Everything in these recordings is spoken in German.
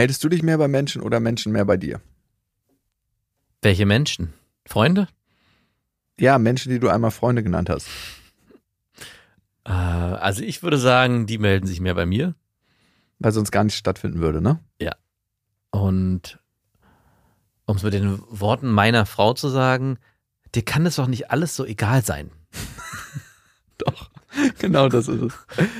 Meldest du dich mehr bei Menschen oder Menschen mehr bei dir? Welche Menschen? Freunde? Ja, Menschen, die du einmal Freunde genannt hast. Äh, also ich würde sagen, die melden sich mehr bei mir. Weil sonst gar nicht stattfinden würde, ne? Und um es mit den Worten meiner Frau zu sagen, dir kann es doch nicht alles so egal sein. Genau das ist es.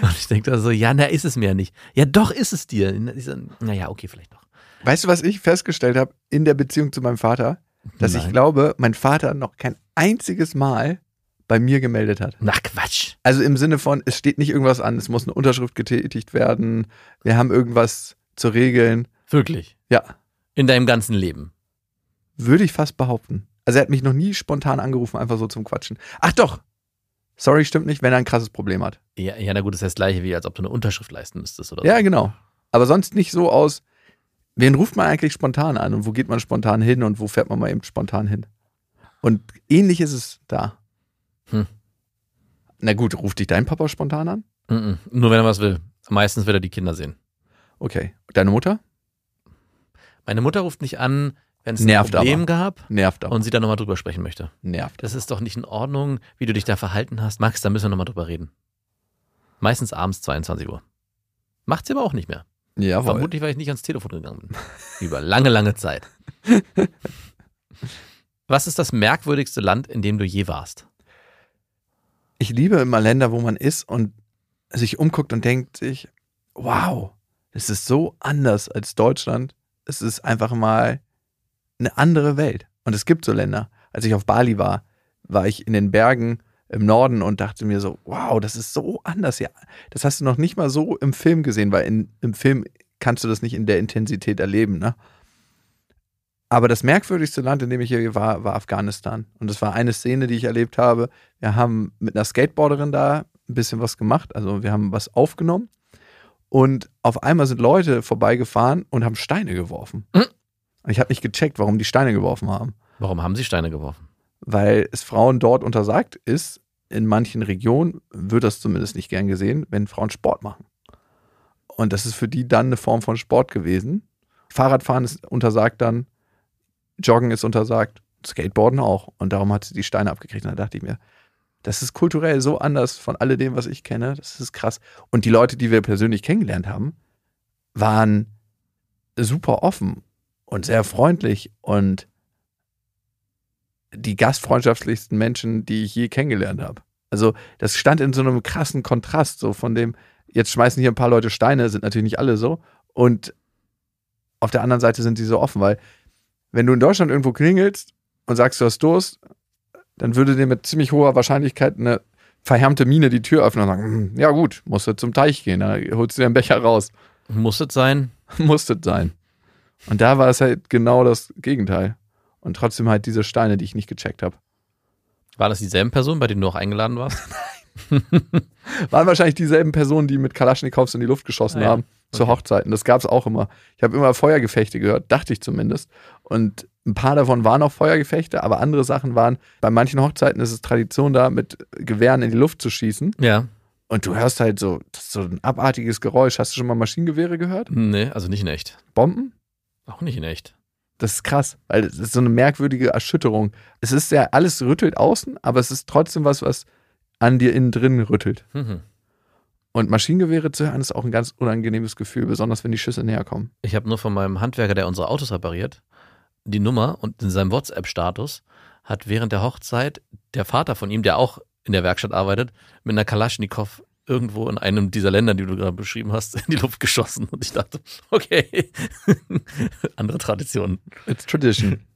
Und ich denke da so, ja, na, ist es mir nicht. Ja, doch ist es dir. Ich so, naja, okay, vielleicht doch. Weißt du, was ich festgestellt habe in der Beziehung zu meinem Vater? Dass ich Nein. glaube, mein Vater noch kein einziges Mal bei mir gemeldet hat. Na Quatsch. Also im Sinne von, es steht nicht irgendwas an, es muss eine Unterschrift getätigt werden, wir haben irgendwas zu regeln. Wirklich. Ja, In deinem ganzen Leben. würde ich fast behaupten. Also er hat mich noch nie spontan angerufen, einfach so zum Quatschen. Ach doch! Sorry, stimmt nicht, wenn er ein krasses Problem hat. Ja, ja, na gut, das ist das gleiche, wie als ob du eine Unterschrift leisten müsstest oder Ja, so. genau. Aber sonst nicht so aus, wen ruft man eigentlich spontan an und wo geht man spontan hin und wo fährt man mal eben spontan hin? Und ähnlich ist es da. Hm. Na gut, ruft dich dein Papa spontan an? Mhm. Nur wenn er was will. Meistens will er die Kinder sehen. Okay. Deine Mutter? Meine Mutter ruft mich an, wenn es ein Nervt Problem aber. gab Nervt auch. und sie da nochmal drüber sprechen möchte. Nervt. Das ist doch nicht in Ordnung, wie du dich da verhalten hast. Max, da müssen wir nochmal drüber reden. Meistens abends 22 Uhr. Macht sie aber auch nicht mehr. Jawohl. Vermutlich, weil ich nicht ans Telefon gegangen bin. Über lange, lange Zeit. Was ist das merkwürdigste Land, in dem du je warst? Ich liebe immer Länder, wo man ist und sich umguckt und denkt sich, wow, es ist so anders als Deutschland. Es ist einfach mal eine andere Welt. Und es gibt so Länder. Als ich auf Bali war, war ich in den Bergen im Norden und dachte mir so, wow, das ist so anders. Ja, das hast du noch nicht mal so im Film gesehen, weil in, im Film kannst du das nicht in der Intensität erleben, ne? Aber das merkwürdigste Land, in dem ich hier war, war Afghanistan. Und das war eine Szene, die ich erlebt habe. Wir haben mit einer Skateboarderin da ein bisschen was gemacht. Also wir haben was aufgenommen. Und auf einmal sind Leute vorbeigefahren und haben Steine geworfen. Und ich habe nicht gecheckt, warum die Steine geworfen haben. Warum haben sie Steine geworfen? Weil es Frauen dort untersagt ist, in manchen Regionen wird das zumindest nicht gern gesehen, wenn Frauen Sport machen. Und das ist für die dann eine Form von Sport gewesen. Fahrradfahren ist untersagt dann, Joggen ist untersagt, Skateboarden auch. Und darum hat sie die Steine abgekriegt. Und da dachte ich mir, das ist kulturell so anders von alledem, was ich kenne. Das ist krass. Und die Leute, die wir persönlich kennengelernt haben, waren super offen und sehr freundlich und die gastfreundschaftlichsten Menschen, die ich je kennengelernt habe. Also das stand in so einem krassen Kontrast, so von dem, jetzt schmeißen hier ein paar Leute Steine, sind natürlich nicht alle so. Und auf der anderen Seite sind sie so offen, weil wenn du in Deutschland irgendwo klingelst und sagst, du hast Durst, dann würde dir mit ziemlich hoher Wahrscheinlichkeit eine verhärmte Miene die Tür öffnen und sagen, "Hm, ja gut, musst du zum Teich gehen, da holst du dir einen Becher raus. Muss es sein? Muss es sein. Und da war es halt genau das Gegenteil. Und trotzdem halt diese Steine, die ich nicht gecheckt habe. War das dieselben Personen, bei denen du auch eingeladen warst? Waren wahrscheinlich dieselben Personen, die mit Kalaschnikows in die Luft geschossen Ah ja, haben zu okay. Hochzeiten. Das gab es auch immer. Ich habe immer Feuergefechte gehört, dachte ich zumindest. Und ein paar davon waren auch Feuergefechte, aber andere Sachen waren, bei manchen Hochzeiten ist es Tradition da, mit Gewehren in die Luft zu schießen. Ja. Und du hörst halt so, so ein abartiges Geräusch. Hast du schon mal Maschinengewehre gehört? Nee, also nicht in echt. Bomben? Auch nicht in echt. Das ist krass, weil es ist so eine merkwürdige Erschütterung. Es ist ja, alles rüttelt außen, aber es ist trotzdem was, was an dir innen drin rüttelt. Mhm. Und Maschinengewehre zu hören ist auch ein ganz unangenehmes Gefühl, besonders wenn die Schüsse näher kommen. Ich habe nur von meinem Handwerker, der unsere Autos repariert, die Nummer und in seinem WhatsApp-Status hat während der Hochzeit der Vater von ihm, der auch in der Werkstatt arbeitet, mit einer Kalaschnikow irgendwo in einem dieser Länder, die du gerade beschrieben hast, in die Luft geschossen. Und ich dachte, okay, andere Traditionen. It's tradition.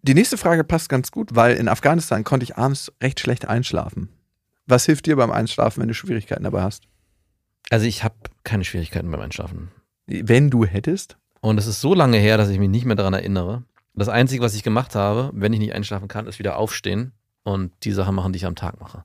Die nächste Frage passt ganz gut, weil in Afghanistan konnte ich abends recht schlecht einschlafen. Was hilft dir beim Einschlafen, wenn du Schwierigkeiten dabei hast? Also ich habe keine Schwierigkeiten beim Einschlafen. Wenn du hättest? Und es ist so lange her, dass ich mich nicht mehr daran erinnere. Das Einzige, was ich gemacht habe, wenn ich nicht einschlafen kann, ist wieder aufstehen und die Sachen machen, die ich am Tag mache.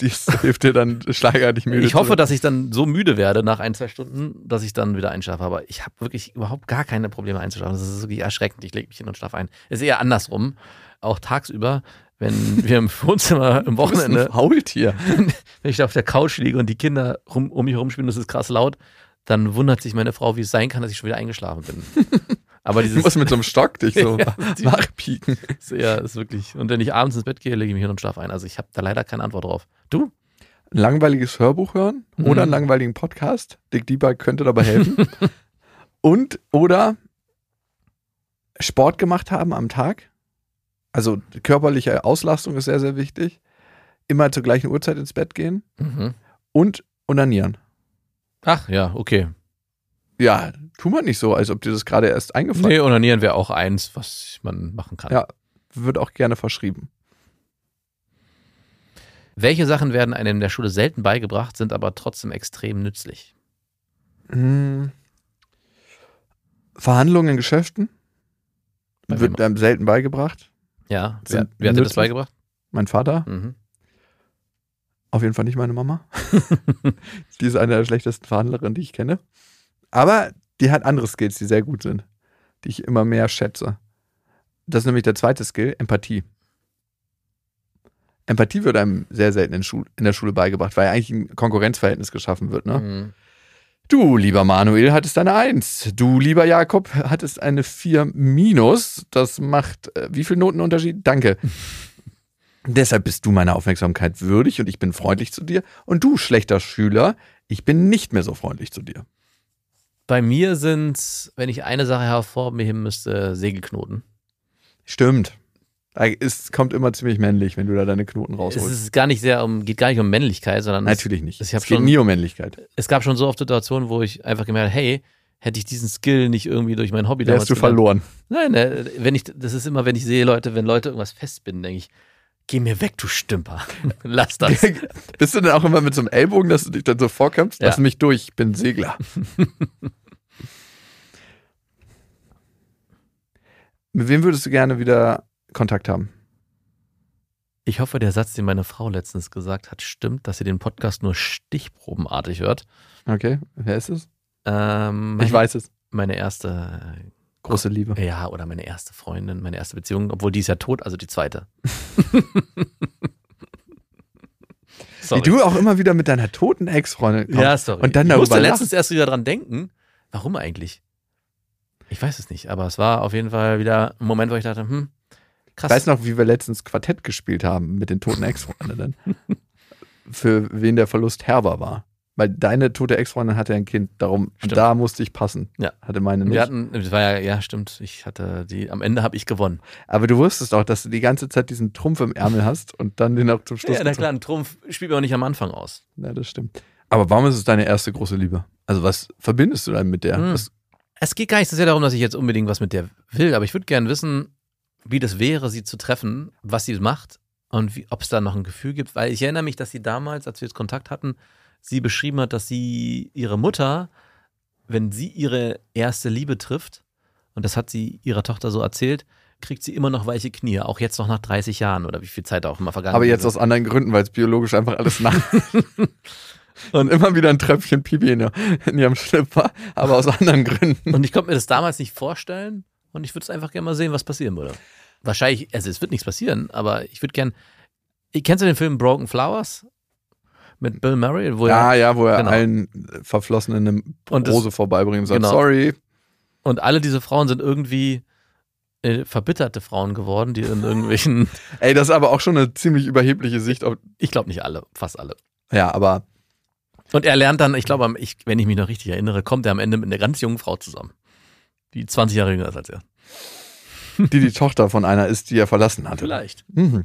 Dies hilft dir dann schlagartig müde. Ich hoffe, zu dass ich dann so müde werde nach ein, zwei Stunden, dass ich dann wieder einschlafe. Aber ich habe wirklich überhaupt gar keine Probleme einzuschlafen. Das ist wirklich erschreckend. Ich lege mich hin und schlafe ein. Es ist eher andersrum. Auch tagsüber, wenn wir im Wohnzimmer am Du Wochenende, Faultier. wenn ich da auf der Couch liege und die Kinder rum, um mich herumspielen, das ist krass laut, dann wundert sich meine Frau, wie es sein kann, dass ich schon wieder eingeschlafen bin. Aber Du dieses musst mit so einem Stock dich so Ja, nachpieken. ist, ja, ist wirklich. Und wenn ich abends ins Bett gehe, lege ich mich hin und schlafe ein. Also ich habe da leider keine Antwort drauf. Du? Ein langweiliges Hörbuch hören oder Mhm. einen langweiligen Podcast. Dick Dieber könnte dabei helfen. Und oder Sport gemacht haben am Tag. Also körperliche Auslastung ist sehr, sehr wichtig. Immer zur gleichen Uhrzeit ins Bett gehen Mhm. und onanieren. Ach ja, okay. Ja, tu mal nicht so, als ob dir das gerade erst eingefallen Nee, onanieren wäre auch eins, was man machen kann. Ja. Wird auch gerne verschrieben. Welche Sachen werden einem in der Schule selten beigebracht, sind aber trotzdem extrem nützlich? Hm. Verhandlungen in Geschäften Bei wird einem selten beigebracht. Ja, wer, wer hat dir das beigebracht? Mein Vater, Mhm. auf jeden Fall nicht meine Mama. die ist eine der schlechtesten Verhandlerinnen, die ich kenne. Aber die hat andere Skills, die sehr gut sind, die ich immer mehr schätze. Das ist nämlich der zweite Skill, Empathie. Empathie wird einem sehr selten in, Schul in der Schule beigebracht, weil eigentlich ein Konkurrenzverhältnis geschaffen wird. Ne? Mhm. Du, lieber Manuel, hattest eine Eins. Du, lieber Jakob, hattest eine 4 minus. Das macht äh, wie viel Notenunterschied? Danke. Deshalb bist du meiner Aufmerksamkeit würdig und ich bin freundlich zu dir. Und du, schlechter Schüler, ich bin nicht mehr so freundlich zu dir. Bei mir sind, wenn ich eine Sache hervorheben müsste, Segelknoten. Stimmt. Es kommt immer ziemlich männlich, wenn du da deine Knoten Es rausholst. ist gar nicht sehr um, geht gar nicht um Männlichkeit, sondern es, Natürlich nicht. ich hab es geht schon- nie um Männlichkeit. es gab schon so oft Situationen, wo ich einfach gemerkt habe, hey, hätte ich diesen Skill nicht irgendwie durch mein Hobby Wärst du verloren. Nein, äh, wenn ich, das ist immer, wenn ich sehe Leute, wenn Leute irgendwas festbinden, denke ich, geh mir weg, du Stümper. Lass das. Bist du denn auch immer mit so einem Ellbogen, dass du dich dann so vorkämpfst? Ja. Lass mich durch, ich bin Segler. mit wem würdest du gerne wieder Kontakt haben? Ich hoffe, der Satz, den meine Frau letztens gesagt hat, stimmt, dass sie den Podcast nur stichprobenartig hört. Okay, wer ist es? Ähm, Ich weiß es. Meine erste, Große Liebe. ja, oder meine erste Freundin, meine erste Beziehung, obwohl die ist ja tot, also die zweite. Wie du auch immer wieder mit deiner toten Ex-Freundin kommst. Ja, sorry. Und dann ich musste darüber letztens erst wieder dran denken. Warum eigentlich? Ich weiß es nicht, aber es war auf jeden Fall wieder ein Moment, wo ich dachte, hm, krass. Ich weiß noch, wie wir letztens Quartett gespielt haben mit den toten Ex-Freundinnen. Für wen der Verlust herber war. Weil deine tote Ex-Freundin hatte ein Kind, darum, Stimmt. da musste ich passen. Ja. Hatte meine nicht. Wir hatten, das war ja, ja, stimmt. Ich hatte die, am Ende habe ich gewonnen. Aber du wusstest auch, dass du die ganze Zeit diesen Trumpf im Ärmel hast und dann den auch zum Schluss. Ja, na klar, ein Trumpf spielt man auch nicht am Anfang aus. Ja, das stimmt. Aber warum ist es deine erste große Liebe? Also, was verbindest du dann mit der? Hm. Was, Es geht gar nicht so sehr darum, dass ich jetzt unbedingt was mit der will, aber ich würde gerne wissen, wie das wäre, sie zu treffen, was sie macht und ob es da noch ein Gefühl gibt. Weil ich erinnere mich, dass sie damals, als wir jetzt Kontakt hatten, sie beschrieben hat, dass sie ihre Mutter, wenn sie ihre erste Liebe trifft, und das hat sie ihrer Tochter so erzählt, kriegt sie immer noch weiche Knie, auch jetzt noch nach 30 Jahren oder wie viel Zeit auch immer vergangen aber jetzt ist. aus anderen Gründen, weil es biologisch einfach alles nach. und immer wieder ein Tröpfchen Pipi in, in ihrem Schlipper, aber aus anderen Gründen. Und ich konnte mir das damals nicht vorstellen und ich würde es einfach gerne mal sehen, was passieren würde. Wahrscheinlich, also es wird nichts passieren, aber ich würde gern. Kennst du den Film Broken Flowers? Mit Bill Murray? Wo Ja, er, ja, wo er Genau. allen Verflossenen eine das- Rose vorbeibringt und sagt, Genau. sorry. und alle diese Frauen sind irgendwie äh, verbitterte Frauen geworden, die in irgendwelchen. Ey, das ist aber auch schon eine ziemlich überhebliche Sicht. Auf, ich glaube nicht alle, fast alle. ja, aber Und er lernt dann, ich glaube, ich, wenn ich mich noch richtig erinnere, kommt er am Ende mit einer ganz jungen Frau zusammen. Die 20 Jahre jünger ist als er. die die Tochter von einer ist, die er verlassen hatte. Vielleicht. Mhm.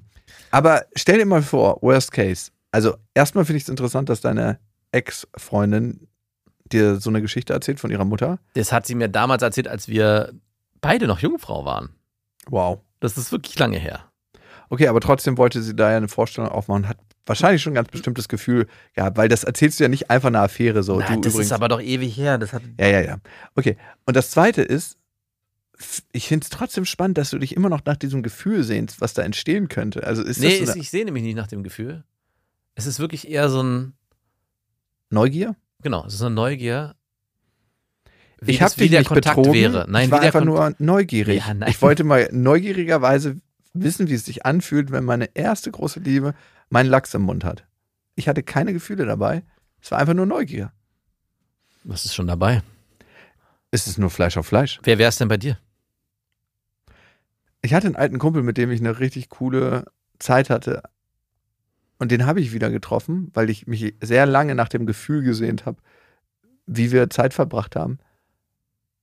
Aber stell dir mal vor, worst case. Also erstmal finde ich es interessant, dass deine Ex-Freundin dir so eine Geschichte erzählt von ihrer Mutter. Das hat sie mir damals erzählt, als wir beide noch Jungfrau waren. Wow. Das ist wirklich lange her. Okay, aber trotzdem wollte sie da ja eine Vorstellung aufmachen, hat wahrscheinlich schon ein ganz bestimmtes Gefühl gehabt, weil das erzählst du ja nicht einfach eine Affäre so. Du das übrigens. ist aber doch ewig her. Das hat ja, ja, ja. Okay. Und das zweite ist, ich finde es trotzdem spannend, dass du dich immer noch nach diesem Gefühl sehnst, was da entstehen könnte. Also ist nee, das so ist, ich sehe nämlich nicht nach dem Gefühl. Es ist wirklich eher so ein, Neugier? genau, es ist eine Neugier. Wie ich habe dich der nicht Kontakt betrogen. wäre. Nein, ich war einfach Kon- nur neugierig. Ja, nein. Ich wollte mal neugierigerweise wissen, wie es sich anfühlt, wenn meine erste große Liebe meinen Lachs im Mund hat. Ich hatte keine Gefühle dabei. Es war einfach nur Neugier. Was ist schon dabei? Es ist nur Fleisch auf Fleisch. Wer wäre es denn bei dir? Ich hatte einen alten Kumpel, mit dem ich eine richtig coole Zeit hatte. Und den habe ich wieder getroffen, weil ich mich sehr lange nach dem Gefühl gesehnt habe, wie wir Zeit verbracht haben.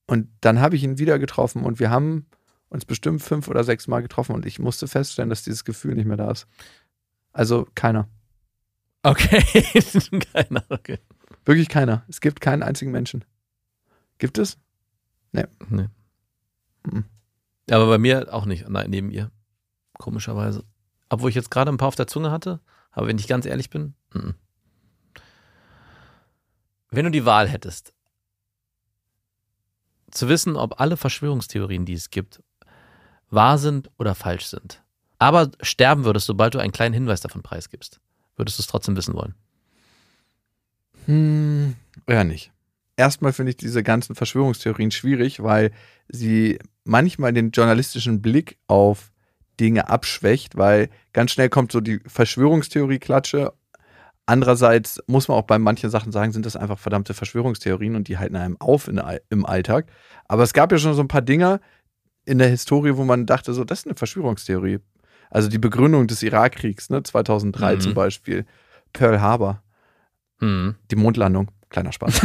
Und dann habe ich ihn wieder getroffen und wir haben uns bestimmt fünf oder sechs Mal getroffen und ich musste feststellen, dass dieses Gefühl nicht mehr da ist. Also keiner. Okay, keiner, okay. Wirklich keiner. Es gibt keinen einzigen Menschen. Gibt es? Nee. Mhm. Aber bei mir auch nicht, nein, neben ihr. Komischerweise. Obwohl ich jetzt gerade ein paar auf der Zunge hatte, aber wenn ich ganz ehrlich bin, mhm. wenn du die Wahl hättest, zu wissen, ob alle Verschwörungstheorien, die es gibt, wahr sind oder falsch sind, aber sterben würdest, sobald du einen kleinen Hinweis davon preisgibst, würdest du es trotzdem wissen wollen? Hm, ja, nicht. Erstmal finde ich diese ganzen Verschwörungstheorien schwierig, weil sie manchmal den journalistischen Blick auf Dinge abschwächt, weil ganz schnell kommt so die Verschwörungstheorie-Klatsche. Andererseits muss man auch bei manchen Sachen sagen, sind das einfach verdammte Verschwörungstheorien und die halten einem auf in, im Alltag. Aber es gab ja schon so ein paar Dinge in der Historie, wo man dachte, so, das ist eine Verschwörungstheorie. Also die Begründung des Irakkriegs, ne, 2003 mhm. zum Beispiel, Pearl Harbor, mhm. die Mondlandung, kleiner Spaß.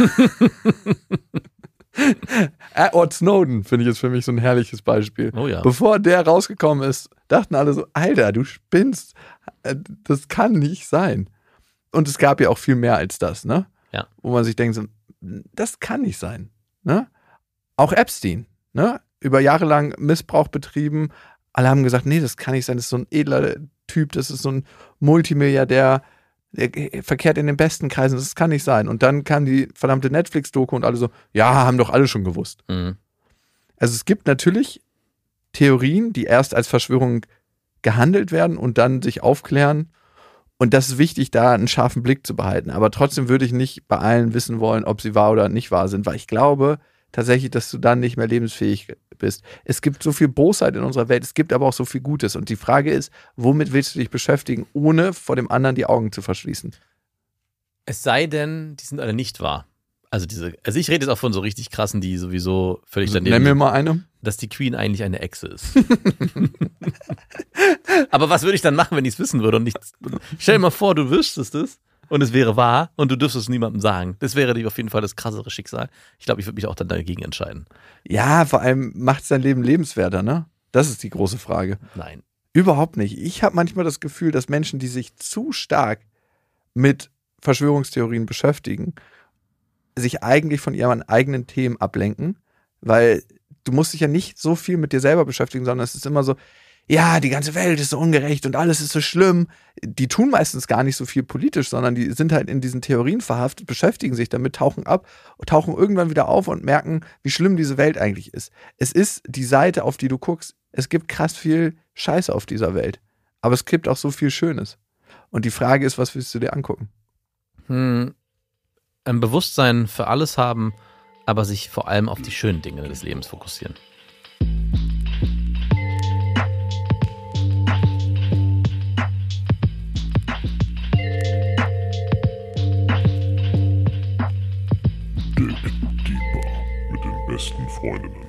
Edward Snowden, finde ich jetzt für mich so ein herrliches Beispiel. Oh ja. Bevor der rausgekommen ist, dachten alle so, Alter, du spinnst. Äh, das kann nicht sein. Und es gab ja auch viel mehr als das, ne? Ja. Wo man sich denkt, so, das kann nicht sein. Ne? Auch Epstein, ne? Über Jahre lang Missbrauch betrieben. Alle haben gesagt, nee, das kann nicht sein, das ist so ein edler Typ, das ist so ein Multimilliardär der verkehrt in den besten Kreisen, das kann nicht sein. Und dann kam die verdammte Netflix-Doku und alle so, ja, haben doch alle schon gewusst. Mhm. Also es gibt natürlich Theorien, die erst als Verschwörung gehandelt werden und dann sich aufklären. Und das ist wichtig, da einen scharfen Blick zu behalten. Aber trotzdem würde ich nicht bei allen wissen wollen, ob sie wahr oder nicht wahr sind, weil ich glaube tatsächlich, dass du dann nicht mehr lebensfähig bist. Es gibt so viel Bosheit in unserer Welt, es gibt aber auch so viel Gutes. Und die Frage ist, womit willst du dich beschäftigen, ohne vor dem anderen die Augen zu verschließen? Es sei denn, die sind alle nicht wahr. Also diese, also ich rede jetzt auch von so richtig krassen, die sowieso völlig daneben Nenn mir mal eine. Dass die Queen eigentlich eine Echse ist. aber was würde ich dann machen, wenn ich es wissen würde und nicht. Stell dir mal vor, du wüsstest es und es wäre wahr und du dürftest es niemandem sagen. Das wäre auf jeden Fall das krassere Schicksal. Ich glaube, ich würde mich auch dann dagegen entscheiden. Ja, vor allem macht es dein Leben lebenswerter, ne? Das ist die große Frage. Nein. Überhaupt nicht. Ich habe manchmal das Gefühl, dass Menschen, die sich zu stark mit Verschwörungstheorien beschäftigen, sich eigentlich von ihren eigenen Themen ablenken, weil du musst dich ja nicht so viel mit dir selber beschäftigen, sondern es ist immer so, ja, die ganze Welt ist so ungerecht und alles ist so schlimm. Die tun meistens gar nicht so viel politisch, sondern die sind halt in diesen Theorien verhaftet, beschäftigen sich damit, tauchen ab, tauchen irgendwann wieder auf und merken, wie schlimm diese Welt eigentlich ist. Es ist die Seite, auf die du guckst. Es gibt krass viel Scheiße auf dieser Welt. Aber es gibt auch so viel Schönes. Und die Frage ist, was willst du dir angucken? Hm, ein Bewusstsein für alles haben, aber sich vor allem auf die schönen Dinge des Lebens fokussieren. Freundinnen.